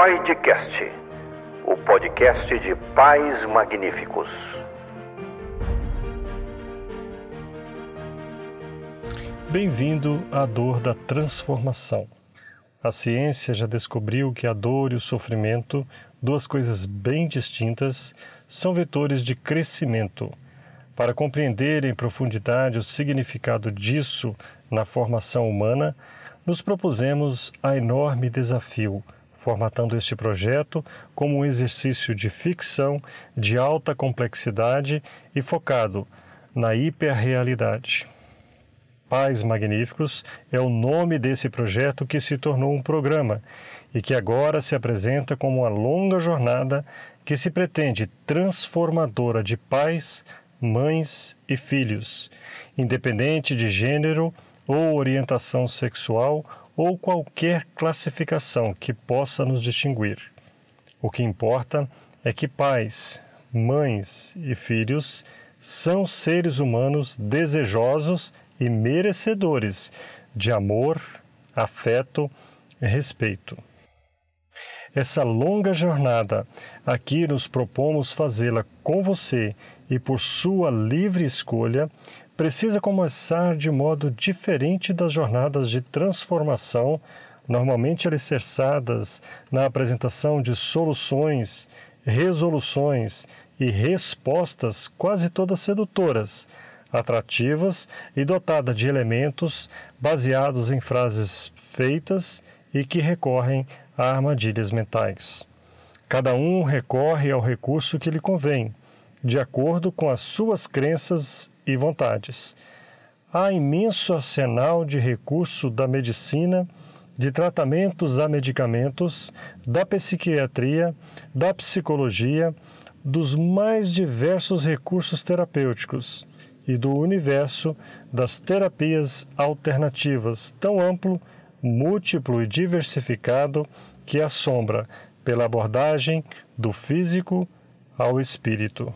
Podcast, o podcast de pais magníficos. Bem-vindo à dor da transformação. A ciência já descobriu que a dor e o sofrimento, duas coisas bem distintas, são vetores de crescimento. Para compreender em profundidade o significado disso na formação humana, nos propusemos a enorme desafio, formatando este projeto como um exercício de ficção de alta complexidade e focado na hiperrealidade. Pais Magníficos é o nome desse projeto que se tornou um programa e que agora se apresenta como uma longa jornada que se pretende transformadora de pais, mães e filhos, independente de gênero ou orientação sexual ou qualquer classificação que possa nos distinguir. O que importa é que pais, mães e filhos são seres humanos desejosos e merecedores de amor, afeto e respeito. Essa longa jornada aqui nos propomos fazê-la com você e por sua livre escolha, precisa começar de modo diferente das jornadas de transformação, normalmente alicerçadas na apresentação de soluções, resoluções e respostas quase todas sedutoras atrativas e dotada de elementos baseados em frases feitas e que recorrem a armadilhas mentais. Cada um recorre ao recurso que lhe convém, de acordo com as suas crenças e vontades. Há imenso arsenal de recurso da medicina, de tratamentos a medicamentos, da psiquiatria, da psicologia, dos mais diversos recursos terapêuticos e do universo das terapias alternativas, tão amplo, múltiplo e diversificado que assombra pela abordagem do físico ao espírito.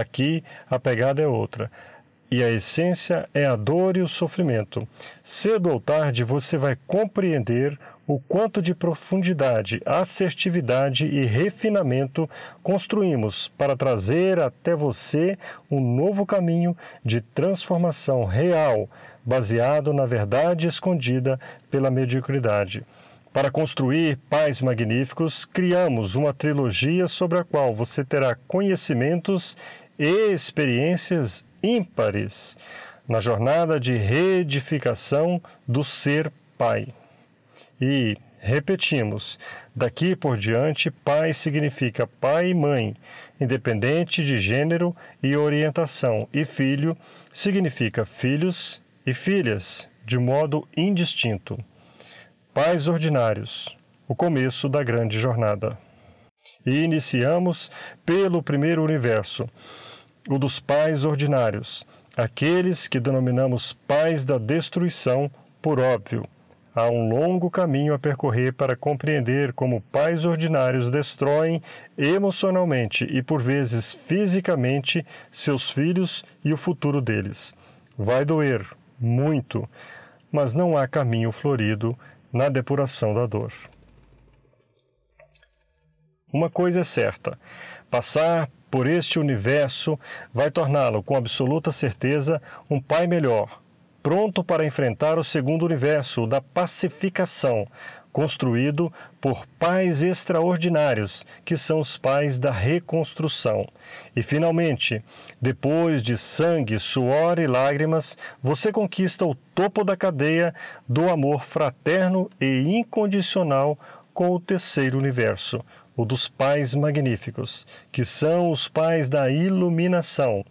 Aqui a pegada é outra. E a essência é a dor e o sofrimento. Cedo ou tarde você vai compreender o quanto de profundidade, assertividade e refinamento construímos para trazer até você um novo caminho de transformação real, baseado na verdade escondida pela mediocridade. Para construir pais magníficos, criamos uma trilogia sobre a qual você terá conhecimentos experiências ímpares na jornada de reedificação do ser pai. E repetimos, daqui por diante, pai significa pai e mãe, independente de gênero e orientação, e filho significa filhos e filhas, de modo indistinto. Pais ordinários, o começo da grande jornada. E iniciamos pelo primeiro universo, o dos pais ordinários, aqueles que denominamos pais da destruição, por óbvio Há um longo caminho a percorrer para compreender como pais ordinários destroem emocionalmente e, por vezes, fisicamente seus filhos e o futuro deles. Vai doer, muito, mas não há caminho florido na depuração da dor. Uma coisa é certa: passar por este universo vai torná-lo, com absoluta certeza, um pai melhor pronto para enfrentar o segundo universo, o da pacificação, construído por pais extraordinários, que são os pais da reconstrução. E finalmente, depois de sangue, suor e lágrimas, você conquista o topo da cadeia do amor fraterno e incondicional com o terceiro universo, o dos pais magníficos, que são os pais da iluminação.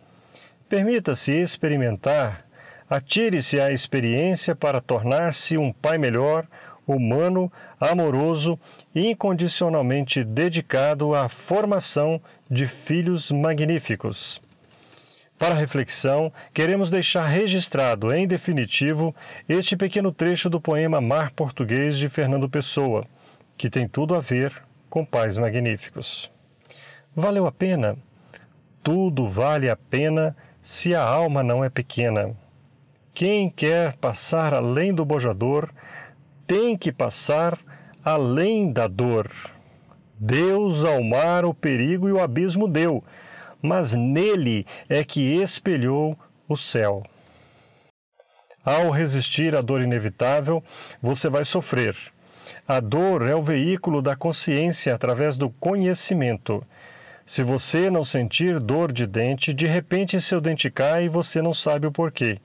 Permita-se experimentar Atire-se à experiência para tornar-se um pai melhor, humano, amoroso e incondicionalmente dedicado à formação de filhos magníficos. Para reflexão, queremos deixar registrado, em definitivo, este pequeno trecho do poema Mar Português de Fernando Pessoa, que tem tudo a ver com pais magníficos. Valeu a pena? Tudo vale a pena se a alma não é pequena. Quem quer passar além do bojador tem que passar além da dor. Deus ao mar o perigo e o abismo deu, mas nele é que espelhou o céu. Ao resistir à dor inevitável, você vai sofrer. A dor é o veículo da consciência através do conhecimento. Se você não sentir dor de dente, de repente seu dente cai e você não sabe o porquê.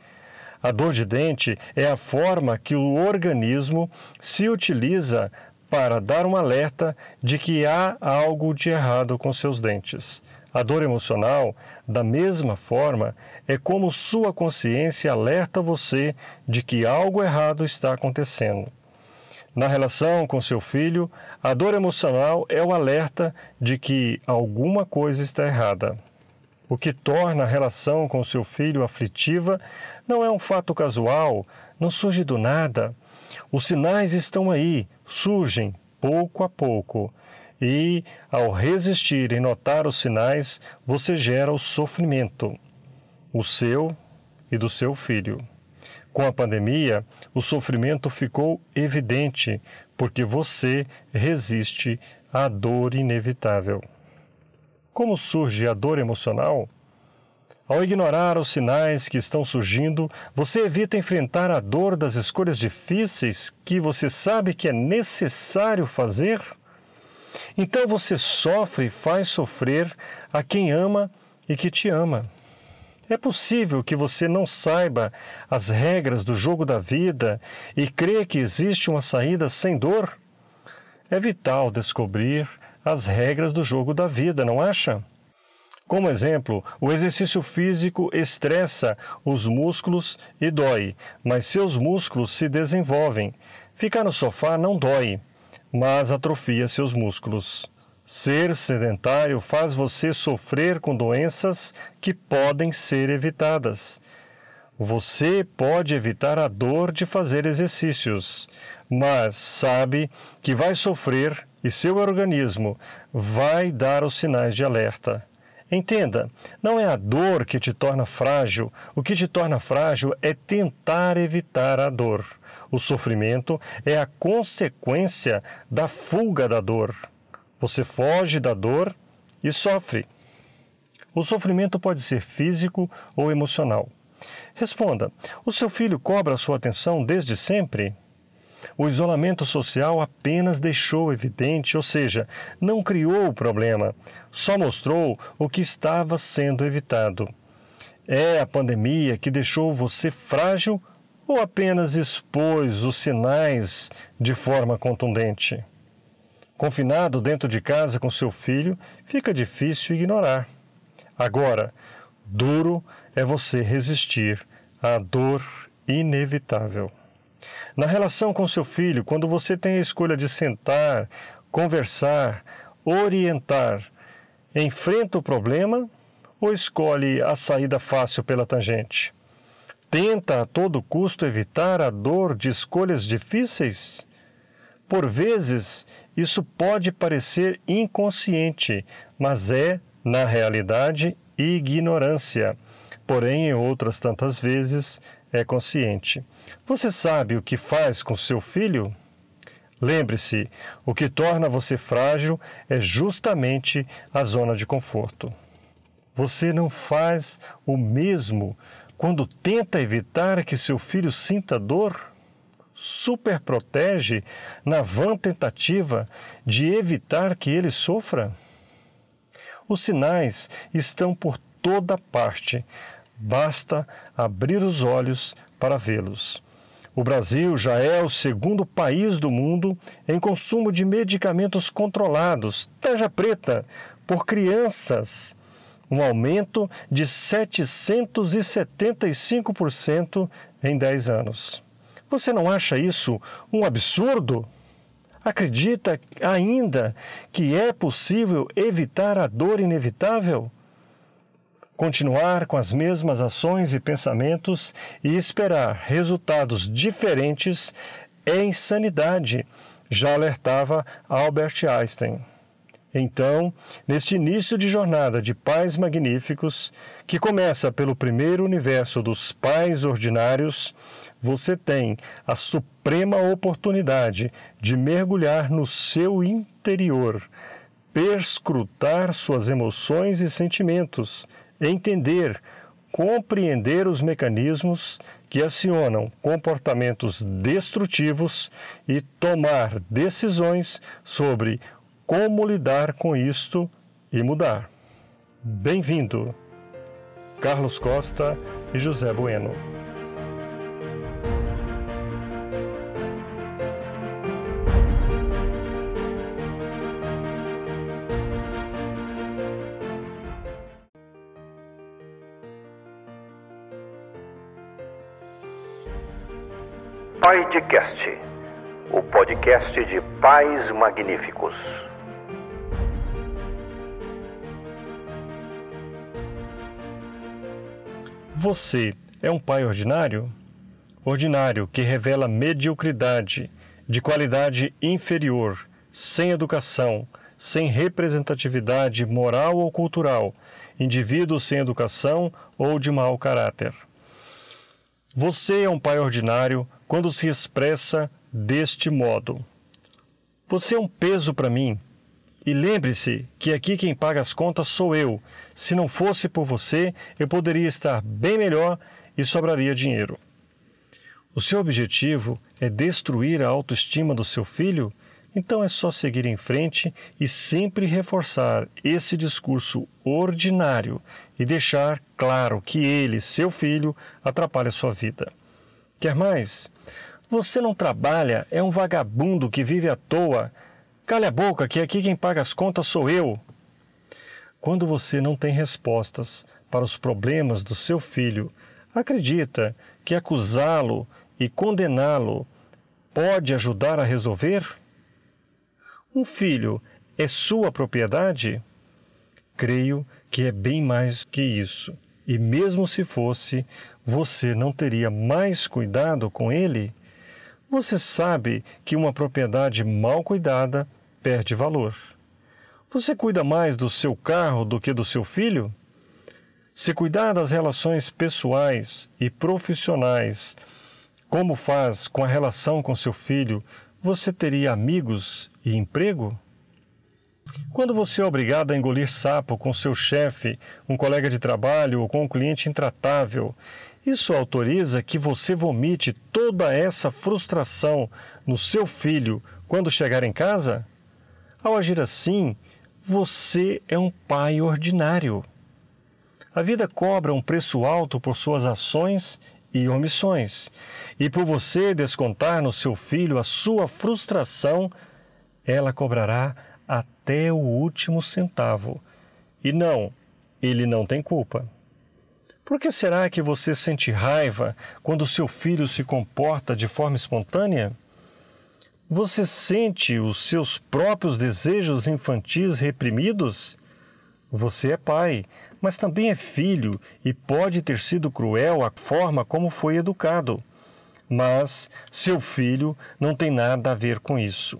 A dor de dente é a forma que o organismo se utiliza para dar um alerta de que há algo de errado com seus dentes. A dor emocional, da mesma forma, é como sua consciência alerta você de que algo errado está acontecendo. Na relação com seu filho, a dor emocional é o alerta de que alguma coisa está errada. O que torna a relação com seu filho aflitiva não é um fato casual, não surge do nada. Os sinais estão aí, surgem pouco a pouco. E, ao resistir e notar os sinais, você gera o sofrimento, o seu e do seu filho. Com a pandemia, o sofrimento ficou evidente, porque você resiste à dor inevitável. Como surge a dor emocional? Ao ignorar os sinais que estão surgindo, você evita enfrentar a dor das escolhas difíceis que você sabe que é necessário fazer? Então você sofre e faz sofrer a quem ama e que te ama. É possível que você não saiba as regras do jogo da vida e crê que existe uma saída sem dor? É vital descobrir as regras do jogo da vida, não acha? Como exemplo, o exercício físico estressa os músculos e dói, mas seus músculos se desenvolvem. Ficar no sofá não dói, mas atrofia seus músculos. Ser sedentário faz você sofrer com doenças que podem ser evitadas. Você pode evitar a dor de fazer exercícios, mas sabe que vai sofrer e seu organismo vai dar os sinais de alerta. Entenda, não é a dor que te torna frágil, o que te torna frágil é tentar evitar a dor. O sofrimento é a consequência da fuga da dor. Você foge da dor e sofre. O sofrimento pode ser físico ou emocional. Responda: o seu filho cobra sua atenção desde sempre? O isolamento social apenas deixou evidente, ou seja, não criou o problema, só mostrou o que estava sendo evitado. É a pandemia que deixou você frágil ou apenas expôs os sinais de forma contundente? Confinado dentro de casa com seu filho, fica difícil ignorar. Agora, duro é você resistir à dor inevitável. Na relação com seu filho, quando você tem a escolha de sentar, conversar, orientar, enfrenta o problema ou escolhe a saída fácil pela tangente? Tenta a todo custo evitar a dor de escolhas difíceis? Por vezes, isso pode parecer inconsciente, mas é, na realidade, ignorância. Porém, em outras tantas vezes, é consciente. Você sabe o que faz com seu filho? Lembre-se, o que torna você frágil é justamente a zona de conforto. Você não faz o mesmo quando tenta evitar que seu filho sinta dor? Super protege na vã tentativa de evitar que ele sofra? Os sinais estão por toda parte, Basta abrir os olhos para vê-los. O Brasil já é o segundo país do mundo em consumo de medicamentos controlados, tarja preta, por crianças, um aumento de 775% em 10 anos. Você não acha isso um absurdo? Acredita ainda que é possível evitar a dor inevitável? continuar com as mesmas ações e pensamentos e esperar resultados diferentes é insanidade, já alertava Albert Einstein. Então, neste início de jornada de pais magníficos, que começa pelo primeiro universo dos pais ordinários, você tem a suprema oportunidade de mergulhar no seu interior, perscrutar suas emoções e sentimentos, entender, compreender os mecanismos que acionam comportamentos destrutivos e tomar decisões sobre como lidar com isto e mudar. Bem-vindo! Carlos Costa e José Bueno. Paidcast, o podcast de pais magníficos. Você é um pai ordinário? Ordinário que revela mediocridade, de qualidade inferior, sem educação, sem representatividade moral ou cultural, indivíduo sem educação ou de mau caráter. Você é um pai ordinário quando se expressa deste modo: Você é um peso para mim. E lembre-se que aqui quem paga as contas sou eu. Se não fosse por você, eu poderia estar bem melhor e sobraria dinheiro. O seu objetivo é destruir a autoestima do seu filho? Então é só seguir em frente e sempre reforçar esse discurso ordinário e deixar claro que ele, seu filho, atrapalha sua vida. Quer mais? Você não trabalha, é um vagabundo que vive à toa, Cale a boca, que aqui quem paga as contas sou eu. Quando você não tem respostas para os problemas do seu filho, acredita que acusá-lo e condená-lo pode ajudar a resolver? Um filho é sua propriedade? Creio que é bem mais que isso. E mesmo se fosse, você não teria mais cuidado com ele? Você sabe que uma propriedade mal cuidada perde valor. Você cuida mais do seu carro do que do seu filho? Se cuidar das relações pessoais e profissionais, como faz com a relação com seu filho, você teria amigos e emprego? Quando você é obrigado a engolir sapo com seu chefe, um colega de trabalho ou com um cliente intratável, isso autoriza que você vomite toda essa frustração no seu filho quando chegar em casa? Ao agir assim, você é um pai ordinário. A vida cobra um preço alto por suas ações e omissões, e por você descontar no seu filho a sua frustração, ela cobrará até o último centavo. E não, ele não tem culpa. Por que será que você sente raiva quando seu filho se comporta de forma espontânea? Você sente os seus próprios desejos infantis reprimidos? Você é pai, mas também é filho e pode ter sido cruel a forma como foi educado. Mas seu filho não tem nada a ver com isso.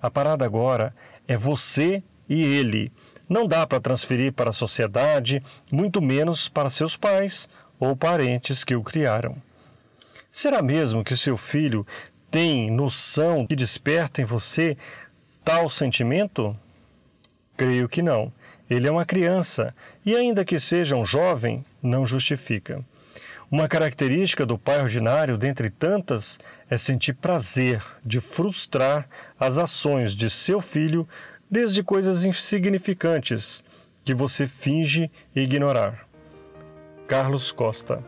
A parada agora é você e ele. Não dá para transferir para a sociedade, muito menos para seus pais ou parentes que o criaram. Será mesmo que seu filho tem noção que desperta em você tal sentimento? Creio que não. Ele é uma criança e, ainda que seja um jovem, não justifica. Uma característica do pai ordinário, dentre tantas, é sentir prazer de frustrar as ações de seu filho, desde coisas insignificantes que você finge ignorar. Carlos Costa